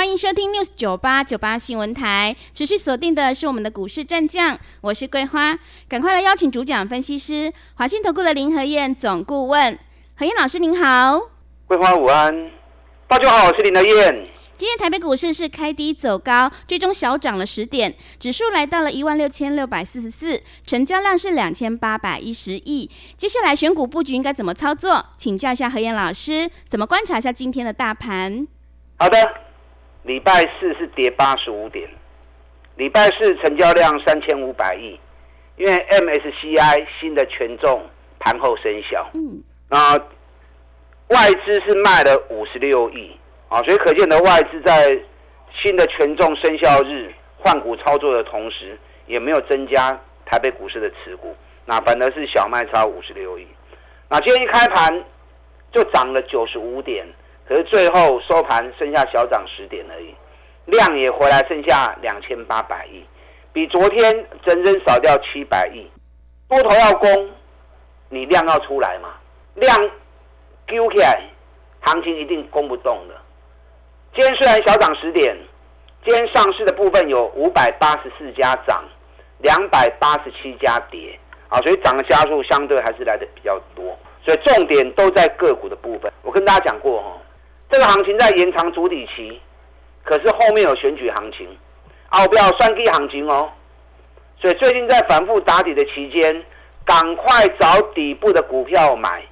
欢迎收听 News 九八九八新闻台，持续锁定的是我们的股市战将，我是桂花，赶快来邀请主讲分析师华信投顾的林和燕总顾问，何燕老师您好，桂花午安，大家好，我是林和燕。今天台北股市是开低走高，最终小涨了十点，指数来到了一万六千六百四十四，成交量是两千八百一十亿。接下来选股布局应该怎么操作？请教一下何燕老师，怎么观察一下今天的大盘？好的。礼拜四是跌八十五点，礼拜四成交量三千五百亿，因为 MSCI 新的权重盘后生效，嗯，那外资是卖了五十六亿。啊，所以可见的外资在新的权重生效日换股操作的同时，也没有增加台北股市的持股，那反而是小麦超五十六亿，那今天一开盘就涨了九十五点。可是最后收盘剩下小涨十点而已，量也回来剩下两千八百亿，比昨天整整少掉七百亿。多头要攻，你量要出来嘛？量丢起来，行情一定攻不动的。今天虽然小涨十点，今天上市的部分有五百八十四家涨，两百八十七家跌啊，所以涨的加速相对还是来的比较多。所以重点都在个股的部分。我跟大家讲过哈。这个行情在延长主底期，可是后面有选举行情，啊，不要算低行情哦。所以最近在反复打底的期间，赶快找底部的股票买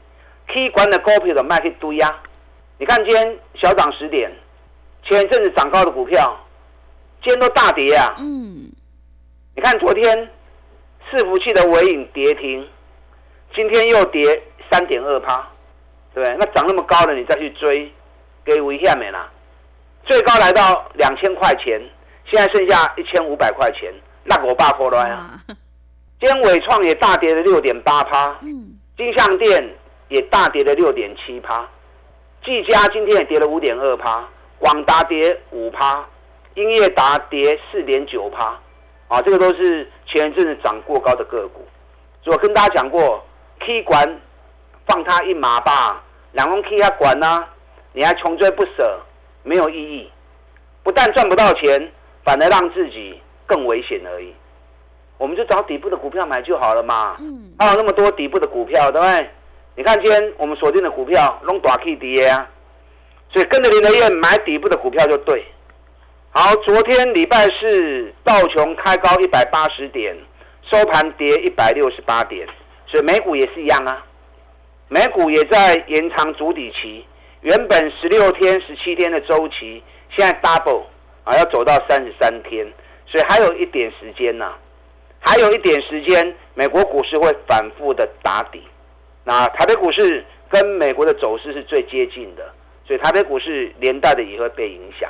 ，K 管的股票的卖去堆呀。你看今天小涨十点，前一阵子涨高的股票，今天都大跌啊。嗯。你看昨天伺服器的尾影跌停，今天又跌三点二趴，对不对？那涨那么高了，你再去追。给危险没啦，最高来到两千块钱，现在剩下一千五百块钱，那我爸破乱啊！今天伟创也大跌了六点八趴，嗯，金象店也大跌了六点七趴，技嘉今天也跌了五点二趴，广达跌五趴，英业达跌四点九趴，啊，这个都是前一阵子涨过高的个股。我跟大家讲过，K 管放他一马吧，两公 K 他管呢？你还穷追不舍，没有意义，不但赚不到钱，反而让自己更危险而已。我们就找底部的股票买就好了嘛。嗯。还有那么多底部的股票，对不对？你看今天我们锁定的股票，弄大 K 跌啊，所以跟着林德燕买底部的股票就对。好，昨天礼拜四道琼开高一百八十点，收盘跌一百六十八点，所以美股也是一样啊。美股也在延长主底期。原本十六天、十七天的周期，现在 double 啊，要走到三十三天，所以还有一点时间呢，还有一点时间，美国股市会反复的打底。那台北股市跟美国的走势是最接近的，所以台北股市连带的也会被影响。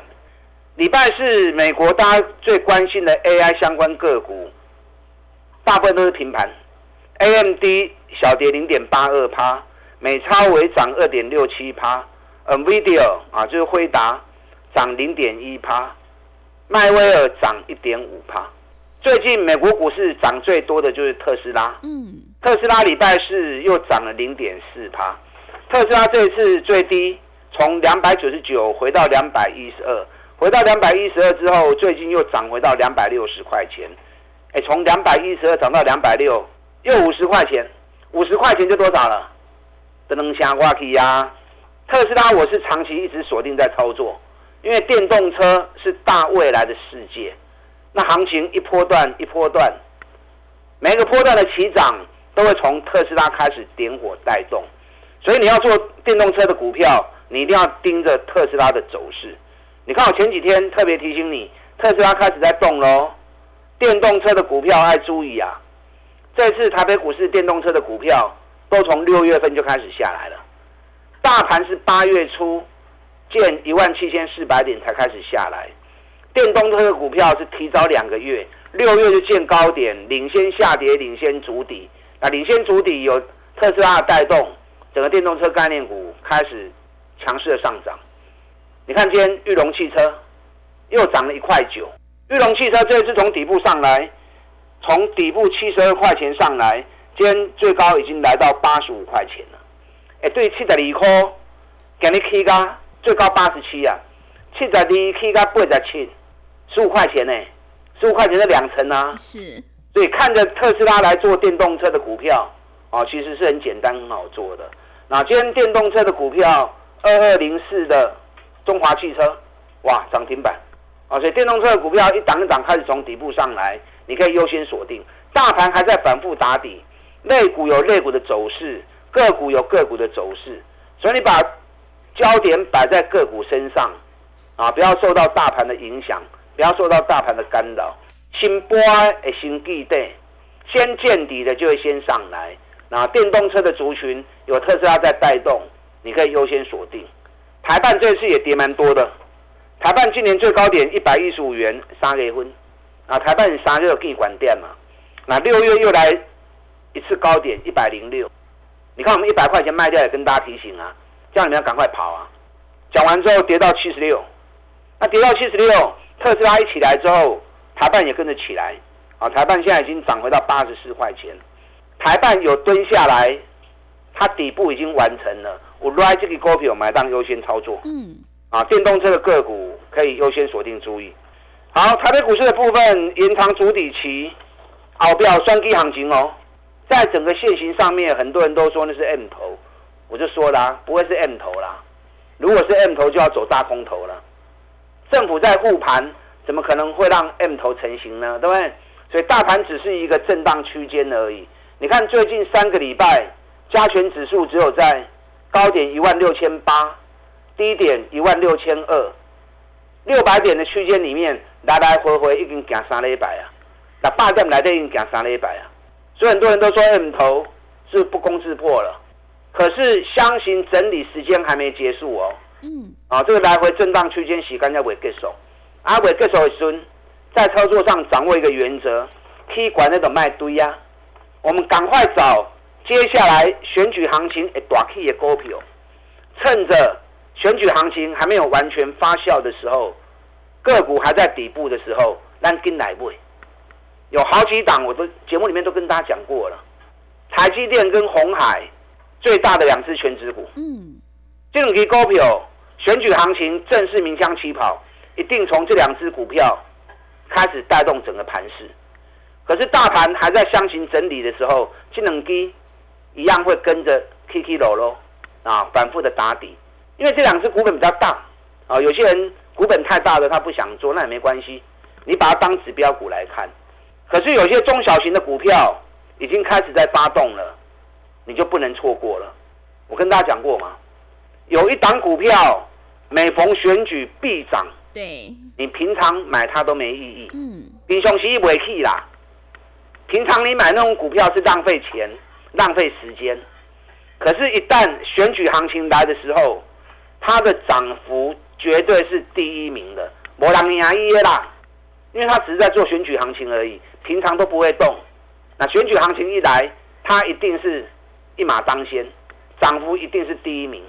礼拜四，美国大家最关心的 AI 相关个股，大部分都是平盘，AMD 小跌零点八二趴，美超微涨二点六七趴。NVIDIA 啊，就是辉达涨零点一趴，迈威尔涨一点五趴。最近美国股市涨最多的就是特斯拉，嗯，特斯拉礼拜四又涨了零点四趴。特斯拉这一次最低从两百九十九回到两百一十二，回到两百一十二之后，最近又涨回到两百六十块钱。哎，从两百一十二涨到两百六，又五十块钱，五十块钱就多少了？不能下挂起呀。特斯拉，我是长期一直锁定在操作，因为电动车是大未来的世界。那行情一波段一波段，每个波段的起涨都会从特斯拉开始点火带动，所以你要做电动车的股票，你一定要盯着特斯拉的走势。你看我前几天特别提醒你，特斯拉开始在动喽，电动车的股票要注意啊。这次台北股市电动车的股票都从六月份就开始下来了。大盘是八月初见一万七千四百点才开始下来，电动车的股票是提早两个月六月就见高点，领先下跌，领先主底。那领先主底有特斯拉带动，整个电动车概念股开始强势的上涨。你看今天玉龙汽车又涨了一块九，玉龙汽车这次从底部上来，从底部七十二块钱上来，今天最高已经来到八十五块钱了。哎，对，七十二块，给你起价最高八十七啊，七十二起价八十七，十五块钱呢，十五块钱的两成啊。是。所以看着特斯拉来做电动车的股票，啊，其实是很简单、很好做的。那今天电动车的股票，二二零四的中华汽车，哇，涨停板，啊，所以电动车的股票一档一档开始从底部上来，你可以优先锁定。大盘还在反复打底，类股有类股的走势，个股有个股的走势，所以你把焦点摆在个股身上，啊，不要受到大盘的影响，不要受到大盘的干扰。新波诶，新地带，先见底的就会先上来。那电动车的族群有特斯拉在带动，你可以优先锁定。台办这次也跌蛮多的，台办今年最高点一百一十五元杀给分，啊，台办杀热可以管电嘛？那六月又来一次高点一百零六，你看我们一百块钱卖掉也跟大家提醒啊，叫你们要赶快跑啊！讲完之后跌到七十六，那跌到七十六，特斯拉一起来之后。台办也跟着起来，啊，台办现在已经涨回到八十四块钱。台办有蹲下来，它底部已经完成了。我来这个股票买当优先操作，嗯，啊，电动车的个股可以优先锁定注意。好，台北股市的部分延长主底期，好不要双低行情哦。在整个线型上面，很多人都说那是 M 头，我就说啦，不会是 M 头啦。如果是 M 头，就要走大空头了。政府在护盘。怎么可能会让 M 头成型呢？对不对？所以大盘只是一个震荡区间而已。你看最近三个礼拜，加权指数只有在高点一万六千八，低点一万六千二，六百点的区间里面来来回回已经行三礼拜啊。那八点来的已经行三礼拜啊。所以很多人都说 M 头是不攻自破了，可是箱型整理时间还没结束哦。嗯。啊，这个来回震荡区间时间要未结束。阿伟这时候孙在操作上掌握一个原则，踢管那种卖堆呀。我们赶快找接下来选举行情诶大 K 的股票，趁着选举行情还没有完全发酵的时候，个股还在底部的时候，让跟来位。有好几档，我都节目里面都跟大家讲过了。台积电跟红海最大的两只全指股，嗯，这种股票选举行情正式鸣枪起跑。一定从这两只股票开始带动整个盘势，可是大盘还在箱型整理的时候，智能机一样会跟着 K K 落落啊，反复的打底。因为这两只股本比较大啊，有些人股本太大了，他不想做，那也没关系，你把它当指标股来看。可是有些中小型的股票已经开始在发动了，你就不能错过了。我跟大家讲过嘛，有一档股票每逢选举必涨。对，你平常买它都没意义。嗯，平常时不会去啦。平常你买那种股票是浪费钱、浪费时间。可是，一旦选举行情来的时候，它的涨幅绝对是第一名的。摩人牙耶啦，因为它只是在做选举行情而已，平常都不会动。那选举行情一来，它一定是一马当先，涨幅一定是第一名。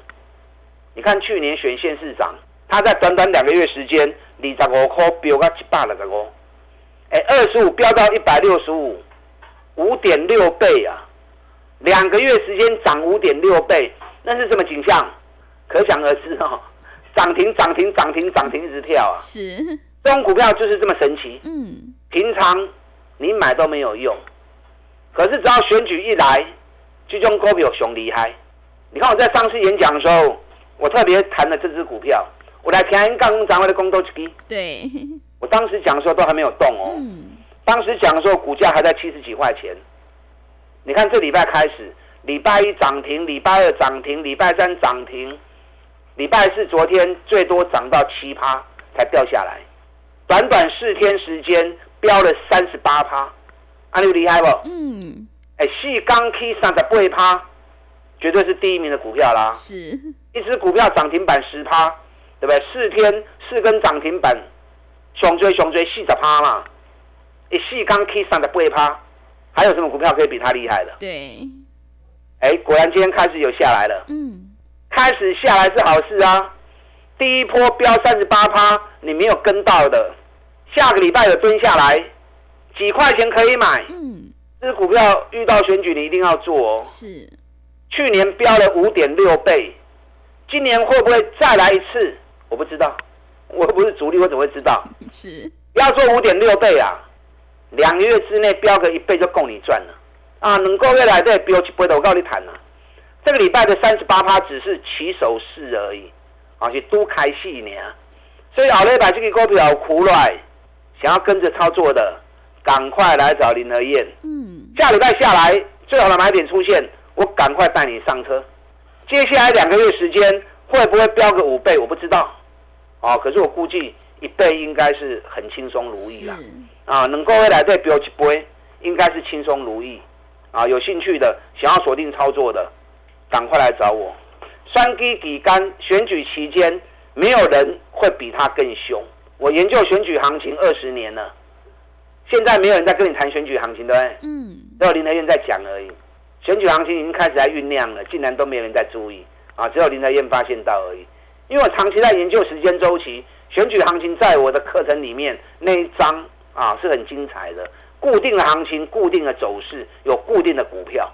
你看去年选县市长。他在短短两个月时间，二十五块飙到一百六十五，哎，二十五飙到一百六十五，五点六倍啊！两个月时间涨五点六倍，那是什么景象？可想而知哦，涨停涨停涨停涨停一直跳啊！是，这种股票就是这么神奇。嗯，平常你买都没有用，可是只要选举一来，这种股票熊厉害。你看我在上次演讲的时候，我特别谈了这只股票。我来听刚掌握的工作机，对，我当时讲的时候都还没有动哦。嗯。当时讲的时候股价还在七十几块钱。你看这礼拜开始，礼拜一涨停，礼拜二涨停，礼拜三涨停，礼拜四昨天最多涨到七趴才掉下来，短短四天时间飙了三十八趴，阿牛厉害不？嗯。哎，细钢 K 三十八趴，绝对是第一名的股票啦。是。一只股票涨停板十趴。对不对？四天四根涨停板，熊追熊追四十趴嘛！一细钢 K 上的不会趴，还有什么股票可以比它厉害的？对，哎，果然今天开始有下来了。嗯，开始下来是好事啊。第一波飙三十八趴，你没有跟到的，下个礼拜有蹲下来，几块钱可以买。嗯，这股票遇到选举你一定要做哦。是，去年飙了五点六倍，今年会不会再来一次？我不知道，我又不是主力，我怎么会知道？是，要做五点六倍啊，两个月之内飙个一倍就够你赚了啊！能够月来对飙一倍的，我告诉你谈了，这个礼拜的三十八趴只是起手式而已。啊，是都开戏呢，所以后日把这个股票苦来，想要跟着操作的，赶快来找林和燕。嗯，下礼拜下来最好的买点出现，我赶快带你上车。接下来两个月时间会不会飙个五倍，我不知道。哦，可是我估计一倍应该是很轻松如意啦。啊，能够未来再飙一倍，应该是轻松如意。啊，有兴趣的想要锁定操作的，赶快来找我。双低底干选举期间，没有人会比他更凶。我研究选举行情二十年了，现在没有人在跟你谈选举行情，对不对？嗯。只有林德燕在讲而已。选举行情已经开始在酝酿了，竟然都没有人在注意啊！只有林德燕发现到而已。因为我长期在研究时间周期，选举行情在我的课程里面那一章啊是很精彩的，固定的行情、固定的走势，有固定的股票。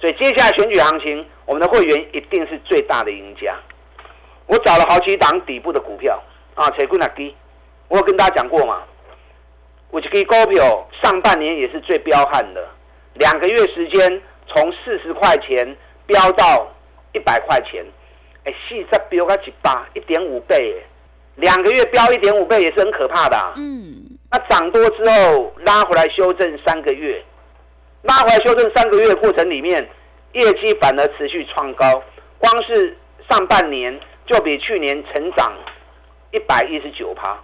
所以接下来选举行情，我们的会员一定是最大的赢家。我找了好几档底部的股票啊，谁股哪低？我有跟大家讲过嘛，我这个股票上半年也是最彪悍的，两个月时间从四十块钱飙到一百块钱，哎，四十飙到一百，一点五倍，两个月飙一点五倍也是很可怕的。嗯，那涨多之后拉回来修正三个月。拉回来修正三个月的过程里面，业绩反而持续创高，光是上半年就比去年成长一百一十九趴，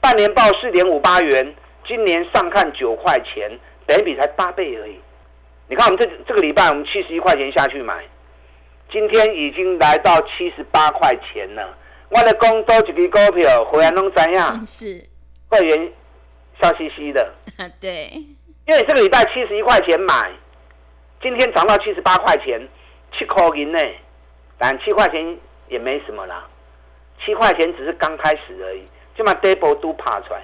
半年报四点五八元，今年上看九块钱，等比才八倍而已。你看我们这这个礼拜我们七十一块钱下去买，今天已经来到七十八块钱了。我的工多几个股票回来弄怎样？是会员笑嘻嘻的。对。因为这个礼拜七十一块钱买，今天涨到七十八块钱，七块银呢，但七块钱也没什么啦，七块钱只是刚开始而已，就把 double 都爬出来。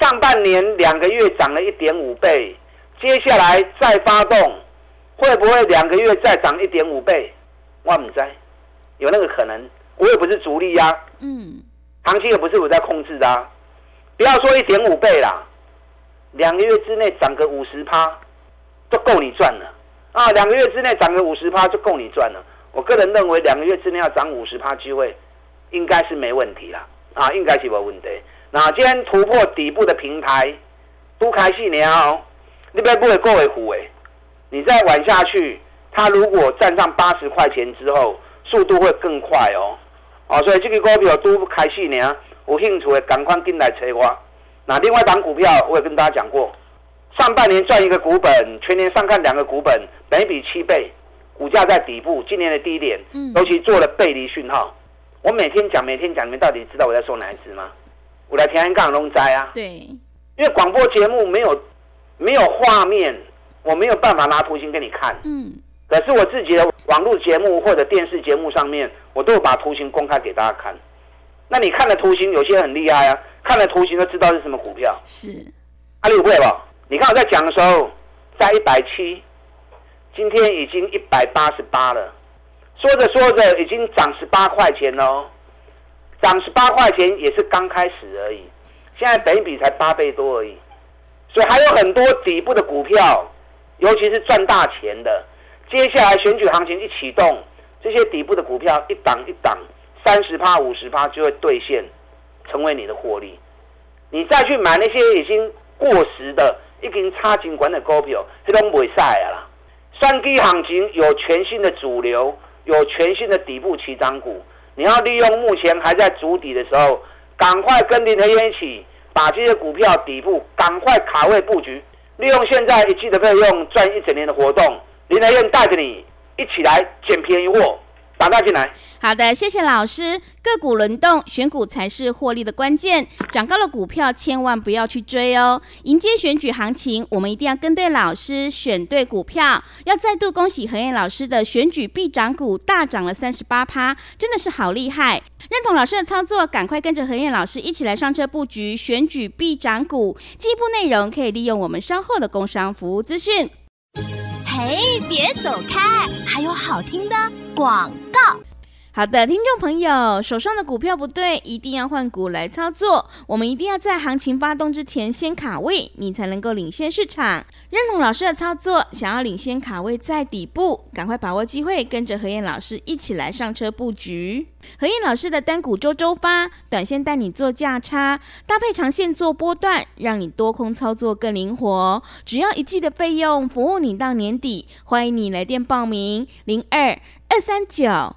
上半年两个月涨了一点五倍，接下来再发动，会不会两个月再涨一点五倍？我唔知，有那个可能。我也不是主力呀，嗯，行情也不是我在控制的，不要说一点五倍啦。两个月之内涨个五十趴，就够你赚了啊！两个月之内涨个五十趴就够你赚了。我个人认为，两个月之内要涨五十趴机会，应该是没问题啦啊，应该是没问题。那今天突破底部的平台，都开戏了，你不会过为虎诶？你再玩下去，它如果站上八十块钱之后，速度会更快哦。哦，所以这个股票都开戏呢，有兴趣的赶快进来找我。那另外一档股票，我也跟大家讲过，上半年赚一个股本，全年上看两个股本，每比七倍，股价在底部，今年的低点，尤其做了背离讯号。我每天讲，每天讲，你们到底知道我在说哪一只吗？我来平安港龙灾啊。对，因为广播节目没有没有画面，我没有办法拿图形给你看。嗯。可是我自己的网络节目或者电视节目上面，我都有把图形公开给大家看。那你看的图形有些很厉害啊。看了图形都知道是什么股票。是，阿里不会吧？你看我在讲的时候，在一百七，今天已经一百八十八了。说着说着，已经涨十八块钱喽。涨十八块钱也是刚开始而已，现在等比才八倍多而已。所以还有很多底部的股票，尤其是赚大钱的。接下来选举行情一启动，这些底部的股票一档一档，三十趴、五十趴就会兑现。成为你的获利，你再去买那些已经过时的、已经差尽管的股票，这都不会晒啦。三 G 行情有全新的主流，有全新的底部起涨股，你要利用目前还在筑底的时候，赶快跟林德燕一起把这些股票底部赶快卡位布局，利用现在一季的费用赚一整年的活动，林德燕带着你一起来捡便宜货。打大进来。好的，谢谢老师。个股轮动，选股才是获利的关键。涨高的股票千万不要去追哦。迎接选举行情，我们一定要跟对老师，选对股票。要再度恭喜何燕老师的选举必涨股大涨了三十八趴，真的是好厉害！认同老师的操作，赶快跟着何燕老师一起来上车布局选举必涨股。进一步内容可以利用我们稍后的工商服务资讯。嘿，别走开，还有好听的广告。好的，听众朋友，手上的股票不对，一定要换股来操作。我们一定要在行情发动之前先卡位，你才能够领先市场。认同老师的操作，想要领先卡位在底部，赶快把握机会，跟着何燕老师一起来上车布局。何燕老师的单股周周发，短线带你做价差，搭配长线做波段，让你多空操作更灵活。只要一季的费用，服务你到年底。欢迎你来电报名：零二二三九。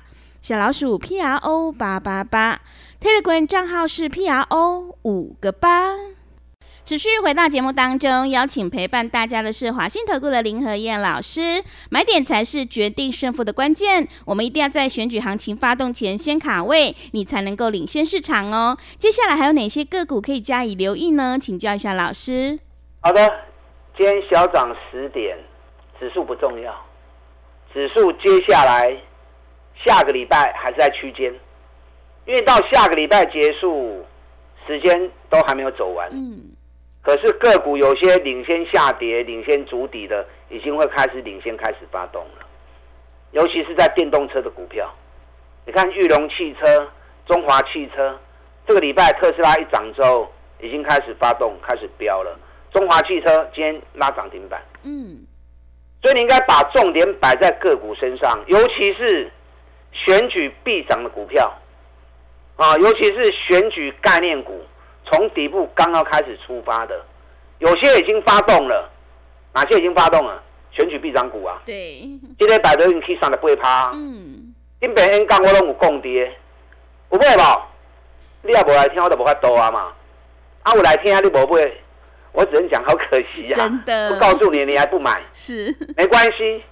小老鼠 P R O 八八八，Telegram 账号是 P R O 五个八。持续回到节目当中，邀请陪伴大家的是华信投顾的林和燕老师。买点才是决定胜负的关键，我们一定要在选举行情发动前先卡位，你才能够领先市场哦。接下来还有哪些个股可以加以留意呢？请教一下老师。好的，今天小涨十点，指数不重要，指数接下来。下个礼拜还是在区间，因为到下个礼拜结束，时间都还没有走完。嗯，可是个股有些领先下跌、领先筑底的，已经会开始领先开始发动了。尤其是在电动车的股票，你看裕隆汽车、中华汽车，这个礼拜特斯拉一涨之后，已经开始发动、开始飙了。中华汽车今天拉涨停板。嗯，所以你应该把重点摆在个股身上，尤其是。选举必涨的股票，啊，尤其是选举概念股，从底部刚刚开始出发的，有些已经发动了，哪些已经发动了？选举必涨股啊，对，今天摆在你 K 上的不会趴，嗯，今边 N 杠我拢有共跌，有买无？你也无来听，我都无法多啊嘛，啊，我来听你无买，我只能讲好可惜呀，真的，我告诉你，你还不买，是，没关系，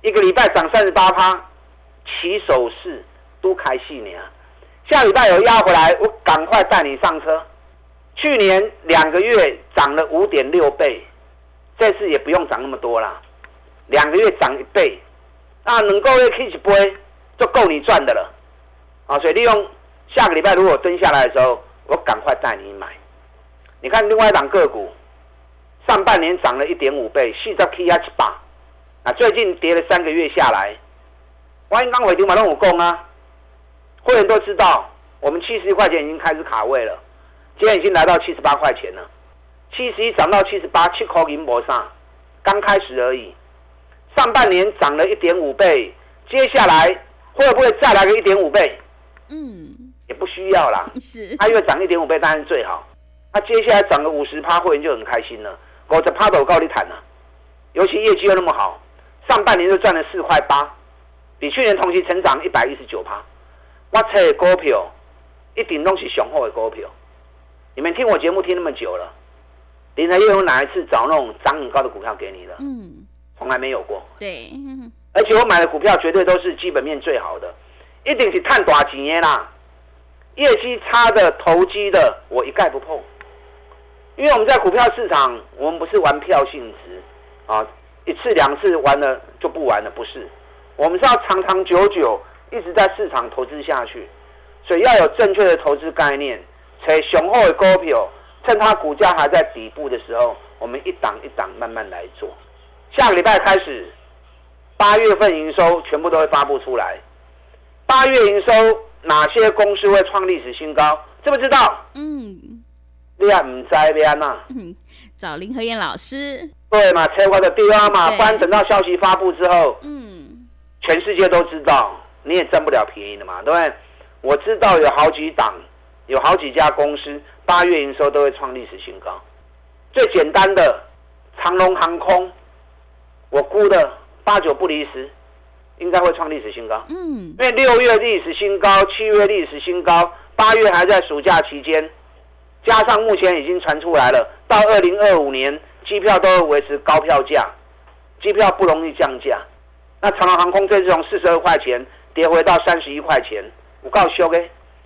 一个礼拜涨三十八趴。起手式都开戏呢，下礼拜有压回来，我赶快带你上车。去年两个月涨了五点六倍，这次也不用涨那么多啦，两个月涨一倍，那能够一 K 一杯就够你赚的了。啊，所以利用下个礼拜如果蹲下来的时候，我赶快带你买。你看另外一档个股，上半年涨了一点五倍，四十 K 一八，啊，最近跌了三个月下来。万一刚回丢马龙武功啊，会员都知道，我们七十一块钱已经开始卡位了，今天已经来到七十八块钱了，七十一涨到七十八，七口银博上，刚开始而已。上半年涨了一点五倍，接下来会不会再来个一点五倍？嗯，也不需要啦。是，它越涨一点五倍当然最好。那接下来涨个五十趴，会员就很开心了。我这趴都高利谈了，尤其业绩又那么好，上半年就赚了四块八。比去年同期成长一百一十九趴，我猜股票一定都是雄厚的股票。你们听我节目听那么久了，林台又有哪一次找那种涨很高的股票给你了？嗯，从来没有过。对，而且我买的股票绝对都是基本面最好的，一定是探大钱的啦。业绩差的、投机的，我一概不碰。因为我们在股票市场，我们不是玩票性质啊，一次两次玩了就不玩了，不是。我们是要长长久久一直在市场投资下去，所以要有正确的投资概念，且雄厚的股票，趁它股价还在底部的时候，我们一档一档慢慢来做。下个礼拜开始，八月份营收全部都会发布出来。八月营收哪些公司会创历史新高？知不知道？嗯，你也唔知边呐？嗯，找林和燕老师。对嘛，车我的第二嘛，不然等到消息发布之后，嗯。全世界都知道，你也占不了便宜的嘛，对不对？我知道有好几档，有好几家公司八月营收都会创历史新高。最简单的长龙航空，我估的八九不离十，应该会创历史新高。嗯，因为六月历史新高，七月历史新高，八月还在暑假期间，加上目前已经传出来了，到二零二五年机票都会维持高票价，机票不容易降价。那长龙航空这次从四十二块钱跌回到三十一块钱，我告诉各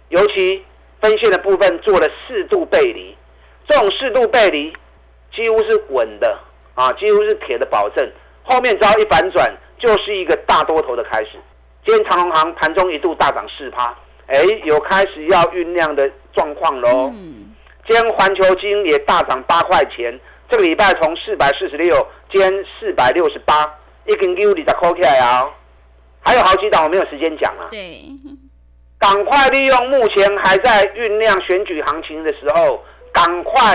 尤其分线的部分做了适度背离，这种适度背离几乎是稳的啊，几乎是铁的保证。后面只要一反转，就是一个大多头的开始。今天长隆行盘中一度大涨四趴，哎，有开始要酝酿的状况喽。嗯今天环球金也大涨八块钱，这个礼拜从四百四十六，今天四百六十八，一根 U 你再扣起来啊！还有好几档我没有时间讲了。对，赶快利用目前还在酝酿选举行情的时候，赶快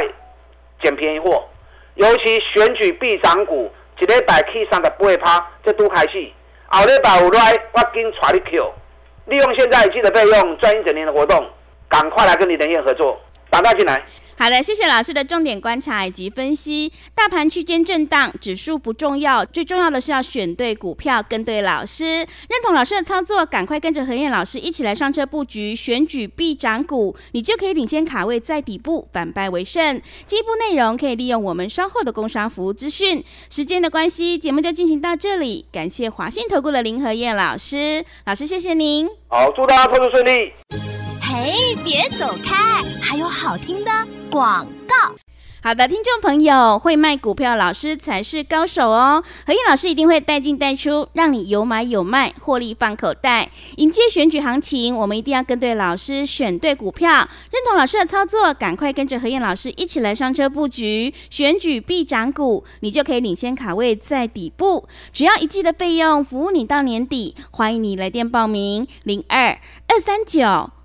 捡便宜货，尤其选举必涨股。一礼拜起三十八趴，这都开始。后礼拜有来，我紧带你 Q，利用现在记得备用赚一整年的活动，赶快来跟李连燕合作，打大进来。好的，谢谢老师的重点观察以及分析。大盘区间震荡，指数不重要，最重要的是要选对股票，跟对老师。认同老师的操作，赶快跟着何燕老师一起来上车布局选举必涨股，你就可以领先卡位在底部，反败为胜。进一步内容可以利用我们稍后的工商服务资讯。时间的关系，节目就进行到这里。感谢华信投顾的林何燕老师，老师谢谢您。好，祝大家投资顺利。嘿，别走开，还有好听的。广告，好的，听众朋友，会卖股票老师才是高手哦。何燕老师一定会带进带出，让你有买有卖，获利放口袋。迎接选举行情，我们一定要跟对老师，选对股票，认同老师的操作，赶快跟着何燕老师一起来上车布局选举必涨股，你就可以领先卡位在底部。只要一季的费用，服务你到年底。欢迎你来电报名：零二二三九